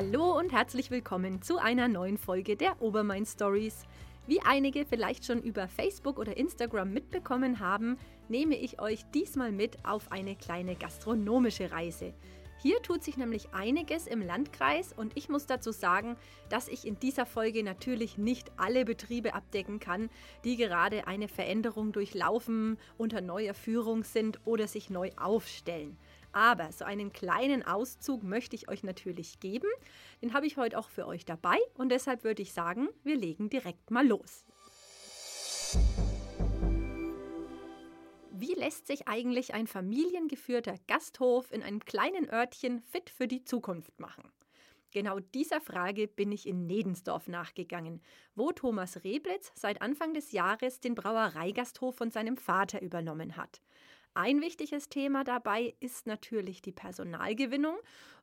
Hallo und herzlich willkommen zu einer neuen Folge der Obermain Stories. Wie einige vielleicht schon über Facebook oder Instagram mitbekommen haben, nehme ich euch diesmal mit auf eine kleine gastronomische Reise. Hier tut sich nämlich einiges im Landkreis und ich muss dazu sagen, dass ich in dieser Folge natürlich nicht alle Betriebe abdecken kann, die gerade eine Veränderung durchlaufen, unter neuer Führung sind oder sich neu aufstellen. Aber so einen kleinen Auszug möchte ich euch natürlich geben. Den habe ich heute auch für euch dabei und deshalb würde ich sagen, wir legen direkt mal los. Wie lässt sich eigentlich ein familiengeführter Gasthof in einem kleinen Örtchen fit für die Zukunft machen? Genau dieser Frage bin ich in Nedensdorf nachgegangen, wo Thomas Reblitz seit Anfang des Jahres den Brauereigasthof von seinem Vater übernommen hat. Ein wichtiges Thema dabei ist natürlich die Personalgewinnung,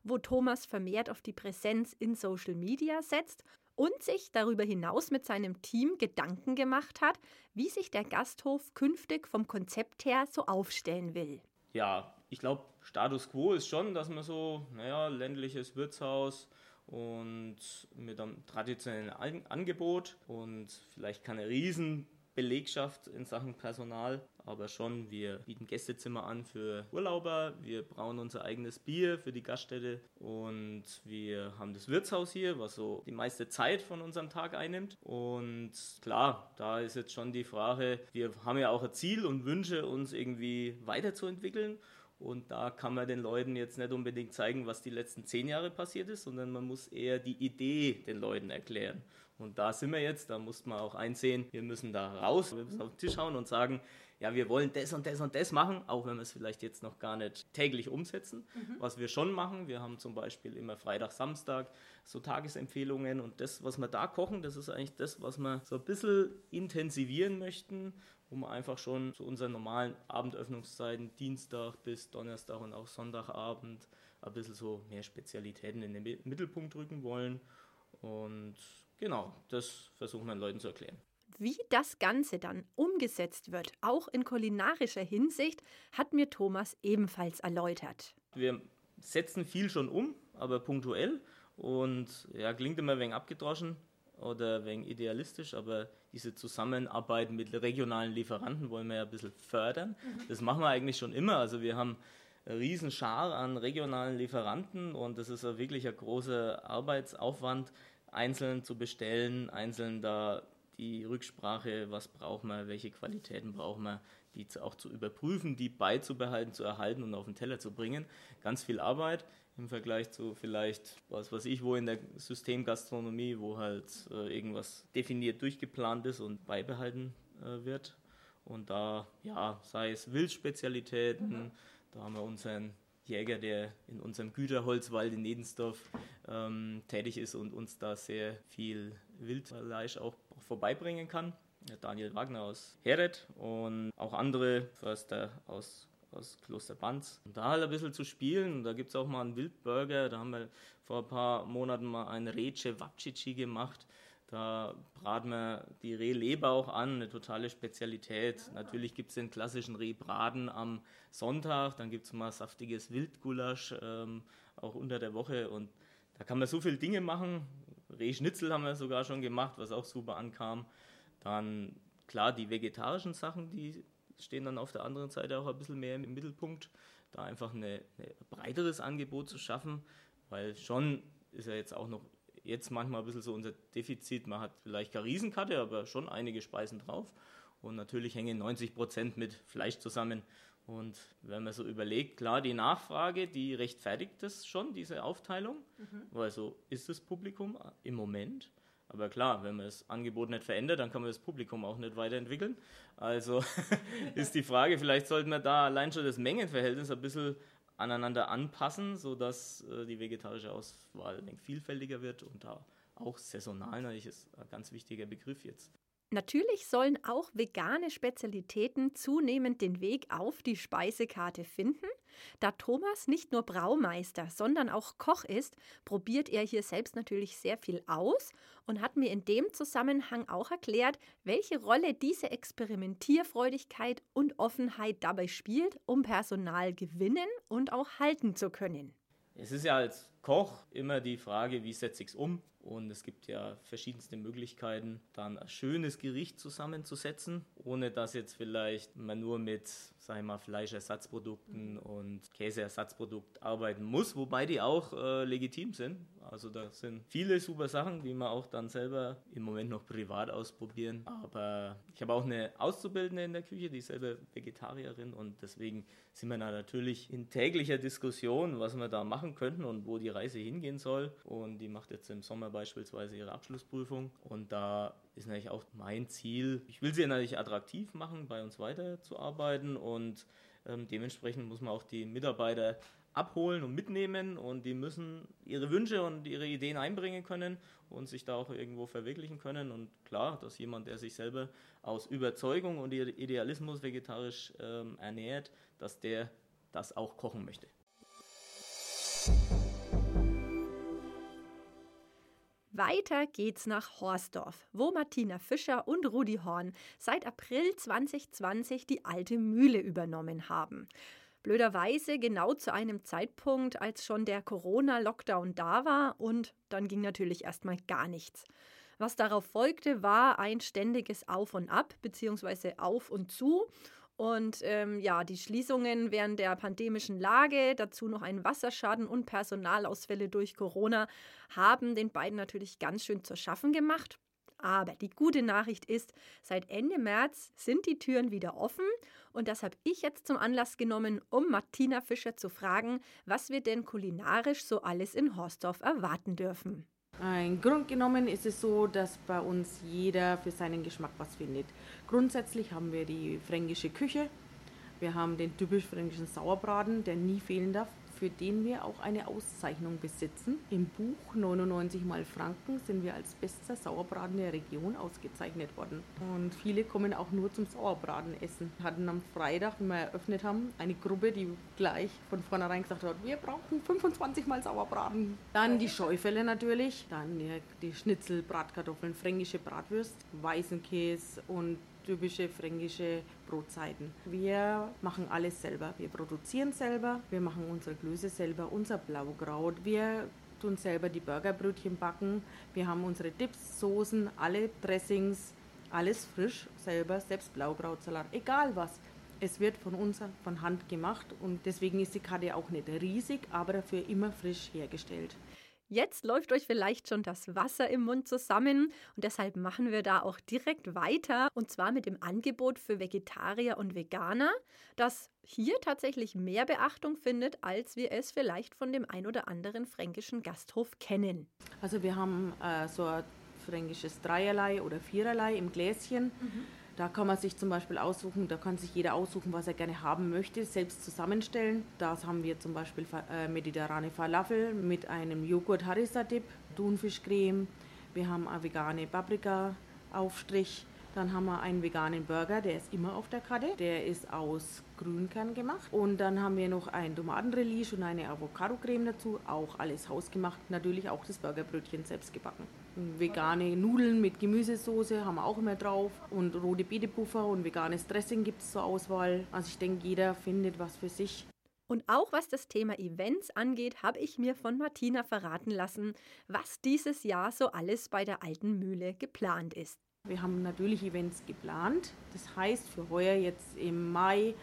wo Thomas vermehrt auf die Präsenz in Social Media setzt und sich darüber hinaus mit seinem Team Gedanken gemacht hat, wie sich der Gasthof künftig vom Konzept her so aufstellen will. Ja, ich glaube, Status quo ist schon, dass man so, naja, ländliches Wirtshaus und mit einem traditionellen Angebot und vielleicht keine riesen Belegschaft in Sachen Personal, aber schon, wir bieten Gästezimmer an für Urlauber, wir brauen unser eigenes Bier für die Gaststätte und wir haben das Wirtshaus hier, was so die meiste Zeit von unserem Tag einnimmt. Und klar, da ist jetzt schon die Frage, wir haben ja auch ein Ziel und Wünsche, uns irgendwie weiterzuentwickeln. Und da kann man den Leuten jetzt nicht unbedingt zeigen, was die letzten zehn Jahre passiert ist, sondern man muss eher die Idee den Leuten erklären. Und da sind wir jetzt, da muss man auch einsehen, wir müssen da raus, wir müssen auf den Tisch hauen und sagen, ja, wir wollen das und das und das machen, auch wenn wir es vielleicht jetzt noch gar nicht täglich umsetzen. Mhm. Was wir schon machen, wir haben zum Beispiel immer Freitag, Samstag so Tagesempfehlungen und das, was wir da kochen, das ist eigentlich das, was wir so ein bisschen intensivieren möchten, wo wir einfach schon zu unseren normalen Abendöffnungszeiten, Dienstag bis Donnerstag und auch Sonntagabend, ein bisschen so mehr Spezialitäten in den Mittelpunkt rücken wollen. Und Genau, das versuchen wir den Leuten zu erklären. Wie das Ganze dann umgesetzt wird, auch in kulinarischer Hinsicht, hat mir Thomas ebenfalls erläutert. Wir setzen viel schon um, aber punktuell und ja, klingt immer ein wenig abgedroschen oder ein wenig idealistisch, aber diese Zusammenarbeit mit regionalen Lieferanten wollen wir ja ein bisschen fördern. Mhm. Das machen wir eigentlich schon immer. Also wir haben eine riesen Schar an regionalen Lieferanten und das ist wirklich ein großer Arbeitsaufwand, einzeln zu bestellen, einzeln da die Rücksprache, was braucht man, welche Qualitäten braucht man, die auch zu überprüfen, die beizubehalten, zu erhalten und auf den Teller zu bringen. Ganz viel Arbeit im Vergleich zu vielleicht, was weiß ich, wo in der Systemgastronomie, wo halt äh, irgendwas definiert durchgeplant ist und beibehalten äh, wird. Und da, ja, sei es Wildspezialitäten, mhm. da haben wir unseren Jäger, der in unserem Güterholzwald in Nedensdorf ähm, tätig ist und uns da sehr viel Wildfleisch auch vorbeibringen kann. Daniel Wagner aus Heret und auch andere Förster aus aus Kloster Banz. Und da halt ein bisschen zu spielen. Da gibt es auch mal einen Wildburger. Da haben wir vor ein paar Monaten mal ein Rece Wapcici gemacht. Da braten wir die Rehleber auch an, eine totale Spezialität. Natürlich gibt es den klassischen Rehbraten am Sonntag, dann gibt es mal saftiges Wildgulasch, ähm, auch unter der Woche. Und da kann man so viele Dinge machen. Rehschnitzel haben wir sogar schon gemacht, was auch super ankam. Dann, klar, die vegetarischen Sachen, die stehen dann auf der anderen Seite auch ein bisschen mehr im Mittelpunkt. Da einfach ein breiteres Angebot zu schaffen, weil schon ist ja jetzt auch noch jetzt manchmal ein bisschen so unser Defizit. Man hat vielleicht keine Riesenkarte, aber schon einige Speisen drauf. Und natürlich hängen 90 Prozent mit Fleisch zusammen. Und wenn man so überlegt, klar, die Nachfrage, die rechtfertigt das schon, diese Aufteilung. Mhm. Weil so ist das Publikum im Moment. Aber klar, wenn man das Angebot nicht verändert, dann kann man das Publikum auch nicht weiterentwickeln. Also ist die Frage, vielleicht sollten wir da allein schon das Mengenverhältnis ein bisschen aneinander anpassen, sodass äh, die vegetarische Auswahl vielfältiger wird und da auch saisonal natürlich ist ein ganz wichtiger Begriff jetzt. Natürlich sollen auch vegane Spezialitäten zunehmend den Weg auf die Speisekarte finden. Da Thomas nicht nur Braumeister, sondern auch Koch ist, probiert er hier selbst natürlich sehr viel aus und hat mir in dem Zusammenhang auch erklärt, welche Rolle diese Experimentierfreudigkeit und Offenheit dabei spielt, um Personal gewinnen und auch halten zu können. Es ist ja als Koch immer die Frage, wie setze ich es um? Und es gibt ja verschiedenste Möglichkeiten, dann ein schönes Gericht zusammenzusetzen, ohne dass jetzt vielleicht man nur mit, sag ich mal, Fleischersatzprodukten und Käseersatzprodukten arbeiten muss, wobei die auch äh, legitim sind. Also da sind viele super Sachen, die man auch dann selber im Moment noch privat ausprobieren. Aber ich habe auch eine Auszubildende in der Küche, die ist selber Vegetarierin und deswegen sind wir da natürlich in täglicher Diskussion, was wir da machen könnten und wo die Reise hingehen soll. Und die macht jetzt im Sommer beispielsweise ihre Abschlussprüfung. Und da ist natürlich auch mein Ziel, ich will sie natürlich attraktiv machen, bei uns weiterzuarbeiten und ähm, dementsprechend muss man auch die Mitarbeiter abholen und mitnehmen und die müssen ihre Wünsche und ihre Ideen einbringen können und sich da auch irgendwo verwirklichen können. Und klar, dass jemand, der sich selber aus Überzeugung und Idealismus vegetarisch ähm, ernährt, dass der das auch kochen möchte. Weiter geht's nach Horsdorf, wo Martina Fischer und Rudi Horn seit April 2020 die alte Mühle übernommen haben. Blöderweise genau zu einem Zeitpunkt, als schon der Corona-Lockdown da war und dann ging natürlich erstmal gar nichts. Was darauf folgte, war ein ständiges Auf und Ab bzw. Auf und Zu. Und ähm, ja, die Schließungen während der pandemischen Lage, dazu noch ein Wasserschaden und Personalausfälle durch Corona, haben den beiden natürlich ganz schön zu schaffen gemacht. Aber die gute Nachricht ist, seit Ende März sind die Türen wieder offen und das habe ich jetzt zum Anlass genommen, um Martina Fischer zu fragen, was wir denn kulinarisch so alles in Horsdorf erwarten dürfen. Im Grund genommen ist es so, dass bei uns jeder für seinen Geschmack was findet. Grundsätzlich haben wir die fränkische Küche, wir haben den typisch fränkischen Sauerbraten, der nie fehlen darf für den wir auch eine Auszeichnung besitzen. Im Buch 99 mal Franken sind wir als bester Sauerbraten der Region ausgezeichnet worden. Und viele kommen auch nur zum Sauerbraten essen. Wir hatten am Freitag, wenn wir eröffnet haben, eine Gruppe, die gleich von vornherein gesagt hat, wir brauchen 25 mal Sauerbraten. Dann die Scheufälle natürlich, dann die Schnitzel, Bratkartoffeln, fränkische Bratwürst, Weißenkäse und typische fränkische Brotzeiten. Wir machen alles selber. Wir produzieren selber, wir machen unsere Klöße selber, unser Blaukraut. Wir tun selber die Burgerbrötchen backen. Wir haben unsere Dips, Soßen, alle Dressings, alles frisch selber, selbst Blaukrautsalat, egal was. Es wird von uns von Hand gemacht und deswegen ist die Karte auch nicht riesig, aber dafür immer frisch hergestellt. Jetzt läuft euch vielleicht schon das Wasser im Mund zusammen und deshalb machen wir da auch direkt weiter und zwar mit dem Angebot für Vegetarier und Veganer, das hier tatsächlich mehr Beachtung findet, als wir es vielleicht von dem ein oder anderen fränkischen Gasthof kennen. Also wir haben äh, so ein fränkisches Dreierlei oder Viererlei im Gläschen. Mhm da kann man sich zum Beispiel aussuchen, da kann sich jeder aussuchen, was er gerne haben möchte, selbst zusammenstellen. Da haben wir zum Beispiel äh, mediterrane Falafel mit einem Joghurt Harissa Dip, Thunfischcreme. Wir haben eine vegane Paprika Aufstrich. Dann haben wir einen veganen Burger, der ist immer auf der Karte. Der ist aus Grünkern gemacht. Und dann haben wir noch ein Tomatenrelish und eine Avocado-Creme dazu. Auch alles hausgemacht. Natürlich auch das Burgerbrötchen selbst gebacken. Vegane Nudeln mit Gemüsesoße haben wir auch immer drauf. Und rote Beetepuffer und veganes Dressing gibt es zur Auswahl. Also ich denke, jeder findet was für sich. Und auch was das Thema Events angeht, habe ich mir von Martina verraten lassen, was dieses Jahr so alles bei der alten Mühle geplant ist. Wir haben natürlich Events geplant. Das heißt, für heuer jetzt im Mai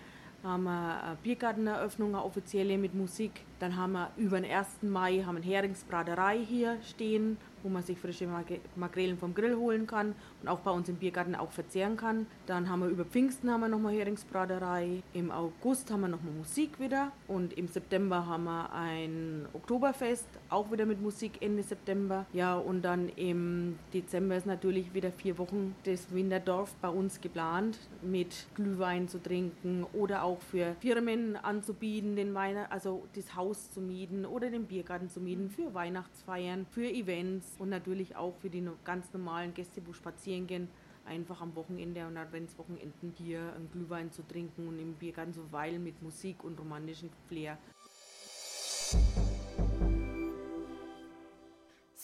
haben wir eine Biergarteneröffnung, eine offizielle mit Musik. Dann haben wir über den 1. Mai haben wir eine Heringsbraterei hier stehen, wo man sich frische Makrelen vom Grill holen kann und auch bei uns im Biergarten auch verzehren kann. Dann haben wir über Pfingsten haben wir nochmal Heringsbraterei. Im August haben wir nochmal Musik wieder und im September haben wir ein Oktoberfest, auch wieder mit Musik Ende September. Ja, und dann im Dezember ist natürlich wieder vier Wochen das Winterdorf bei uns geplant, mit Glühwein zu trinken oder auch für Firmen anzubieten, den Wein, also das Haus zu mieten oder den Biergarten zu mieten für Weihnachtsfeiern, für Events und natürlich auch für die ganz normalen Gäste, wo spazieren gehen, einfach am Wochenende und Adventswochenenden hier einen Glühwein zu trinken und im Biergarten zu weilen mit Musik und romantischen Flair.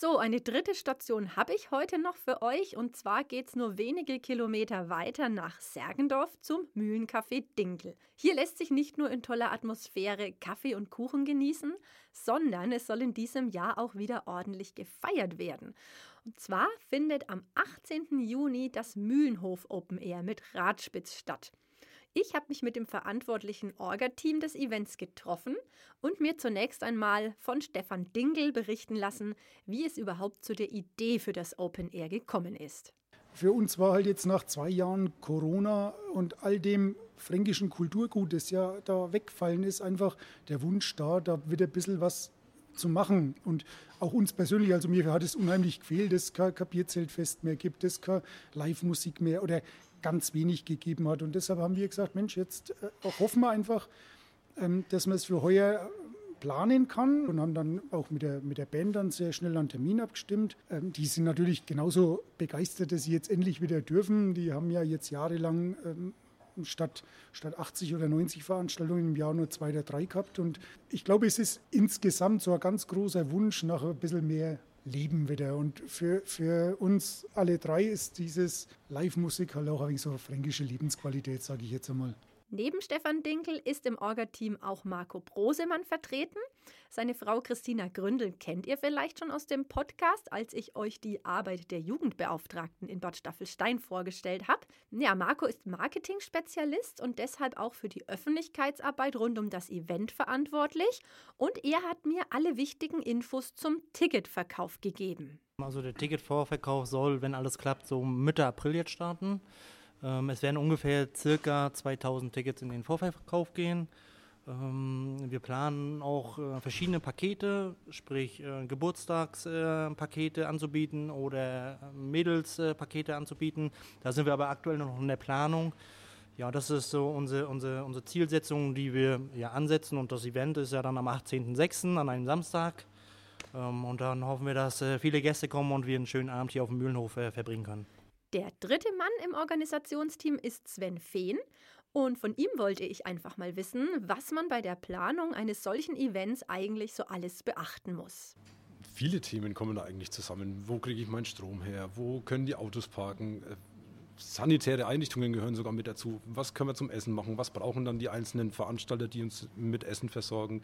So, eine dritte Station habe ich heute noch für euch und zwar geht es nur wenige Kilometer weiter nach Sergendorf zum Mühlencafé Dinkel. Hier lässt sich nicht nur in toller Atmosphäre Kaffee und Kuchen genießen, sondern es soll in diesem Jahr auch wieder ordentlich gefeiert werden. Und zwar findet am 18. Juni das Mühlenhof Open Air mit Radspitz statt. Ich habe mich mit dem verantwortlichen Orga-Team des Events getroffen und mir zunächst einmal von Stefan Dingel berichten lassen, wie es überhaupt zu der Idee für das Open Air gekommen ist. Für uns war halt jetzt nach zwei Jahren Corona und all dem fränkischen Kulturgut, das ja da wegfallen ist, einfach der Wunsch da, da wieder ein bisschen was zu machen. Und auch uns persönlich, also mir hat es unheimlich gefehlt, dass es kein Bierzeltfest mehr gibt, dass es keine Live-Musik mehr oder ganz wenig gegeben hat. Und deshalb haben wir gesagt, Mensch, jetzt äh, hoffen wir einfach, ähm, dass man es für heuer planen kann und haben dann auch mit der, mit der Band dann sehr schnell einen Termin abgestimmt. Ähm, die sind natürlich genauso begeistert, dass sie jetzt endlich wieder dürfen. Die haben ja jetzt jahrelang ähm, statt, statt 80 oder 90 Veranstaltungen im Jahr nur zwei oder drei gehabt. Und ich glaube, es ist insgesamt so ein ganz großer Wunsch nach ein bisschen mehr Leben wieder. Und für, für uns alle drei ist dieses Live-Musik halt auch ein so fränkische Lebensqualität, sage ich jetzt einmal. Neben Stefan Dinkel ist im Orga-Team auch Marco Brosemann vertreten. Seine Frau Christina Gründel kennt ihr vielleicht schon aus dem Podcast, als ich euch die Arbeit der Jugendbeauftragten in Bad Staffelstein vorgestellt habe. Ja, Marco ist Marketing-Spezialist und deshalb auch für die Öffentlichkeitsarbeit rund um das Event verantwortlich. Und er hat mir alle wichtigen Infos zum Ticketverkauf gegeben. Also der Ticketvorverkauf soll, wenn alles klappt, so Mitte April jetzt starten. Ähm, es werden ungefähr circa 2000 Tickets in den Vorverkauf gehen. Ähm, wir planen auch äh, verschiedene Pakete, sprich äh, Geburtstagspakete anzubieten oder Mädelspakete anzubieten. Da sind wir aber aktuell noch in der Planung. Ja, das ist so unsere, unsere, unsere Zielsetzung, die wir ja ansetzen. Und das Event ist ja dann am 18.06. an einem Samstag. Ähm, und dann hoffen wir, dass äh, viele Gäste kommen und wir einen schönen Abend hier auf dem Mühlenhof verbringen können. Der dritte Mann im Organisationsteam ist Sven Fehn. Und von ihm wollte ich einfach mal wissen, was man bei der Planung eines solchen Events eigentlich so alles beachten muss. Viele Themen kommen da eigentlich zusammen. Wo kriege ich meinen Strom her? Wo können die Autos parken? Äh, sanitäre Einrichtungen gehören sogar mit dazu. Was können wir zum Essen machen? Was brauchen dann die einzelnen Veranstalter, die uns mit Essen versorgen?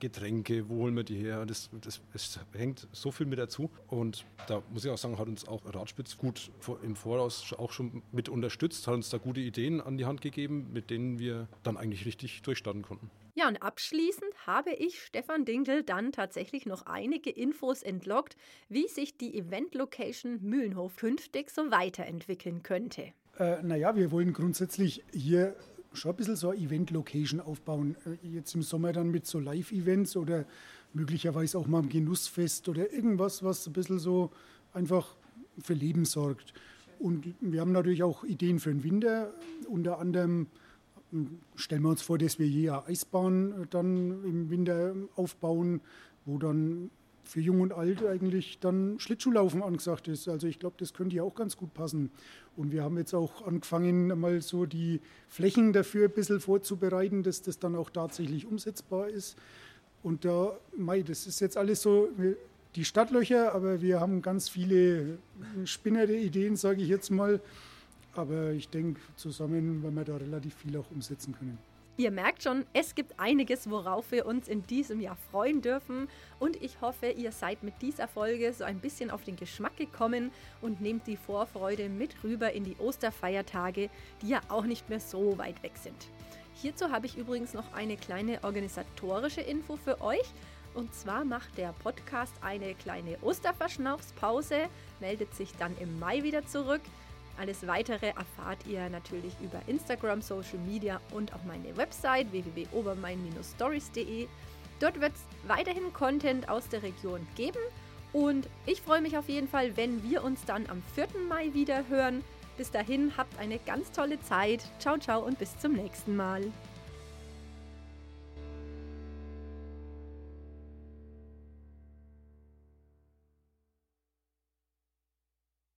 Getränke, wo holen wir die her? Das, das, es hängt so viel mit dazu. Und da muss ich auch sagen, hat uns auch Radspitz gut im Voraus auch schon mit unterstützt, hat uns da gute Ideen an die Hand gegeben, mit denen wir dann eigentlich richtig durchstarten konnten. Ja, und abschließend habe ich Stefan Dinkel dann tatsächlich noch einige Infos entlockt, wie sich die Event-Location Mühlenhof künftig so weiterentwickeln könnte. Äh, naja, wir wollen grundsätzlich hier schon ein bisschen so eine Event-Location aufbauen. Äh, jetzt im Sommer dann mit so Live-Events oder möglicherweise auch mal ein Genussfest oder irgendwas, was ein bisschen so einfach für Leben sorgt. Und wir haben natürlich auch Ideen für den Winter. Unter anderem hm, stellen wir uns vor, dass wir hier eine Eisbahn dann im Winter aufbauen, wo dann für Jung und Alt eigentlich dann Schlittschuhlaufen angesagt ist. Also ich glaube, das könnte ja auch ganz gut passen. Und wir haben jetzt auch angefangen, mal so die Flächen dafür ein bisschen vorzubereiten, dass das dann auch tatsächlich umsetzbar ist. Und da, Mai, das ist jetzt alles so die Stadtlöcher, aber wir haben ganz viele spinnerte Ideen, sage ich jetzt mal. Aber ich denke, zusammen werden wir da relativ viel auch umsetzen können. Ihr merkt schon, es gibt einiges, worauf wir uns in diesem Jahr freuen dürfen. Und ich hoffe, ihr seid mit dieser Folge so ein bisschen auf den Geschmack gekommen und nehmt die Vorfreude mit rüber in die Osterfeiertage, die ja auch nicht mehr so weit weg sind. Hierzu habe ich übrigens noch eine kleine organisatorische Info für euch. Und zwar macht der Podcast eine kleine Osterverschnaufspause, meldet sich dann im Mai wieder zurück. Alles weitere erfahrt ihr natürlich über Instagram, Social Media und auch meine Website www.obermain-stories.de. Dort wird es weiterhin Content aus der Region geben und ich freue mich auf jeden Fall, wenn wir uns dann am 4. Mai wieder hören. Bis dahin habt eine ganz tolle Zeit. Ciao, ciao und bis zum nächsten Mal.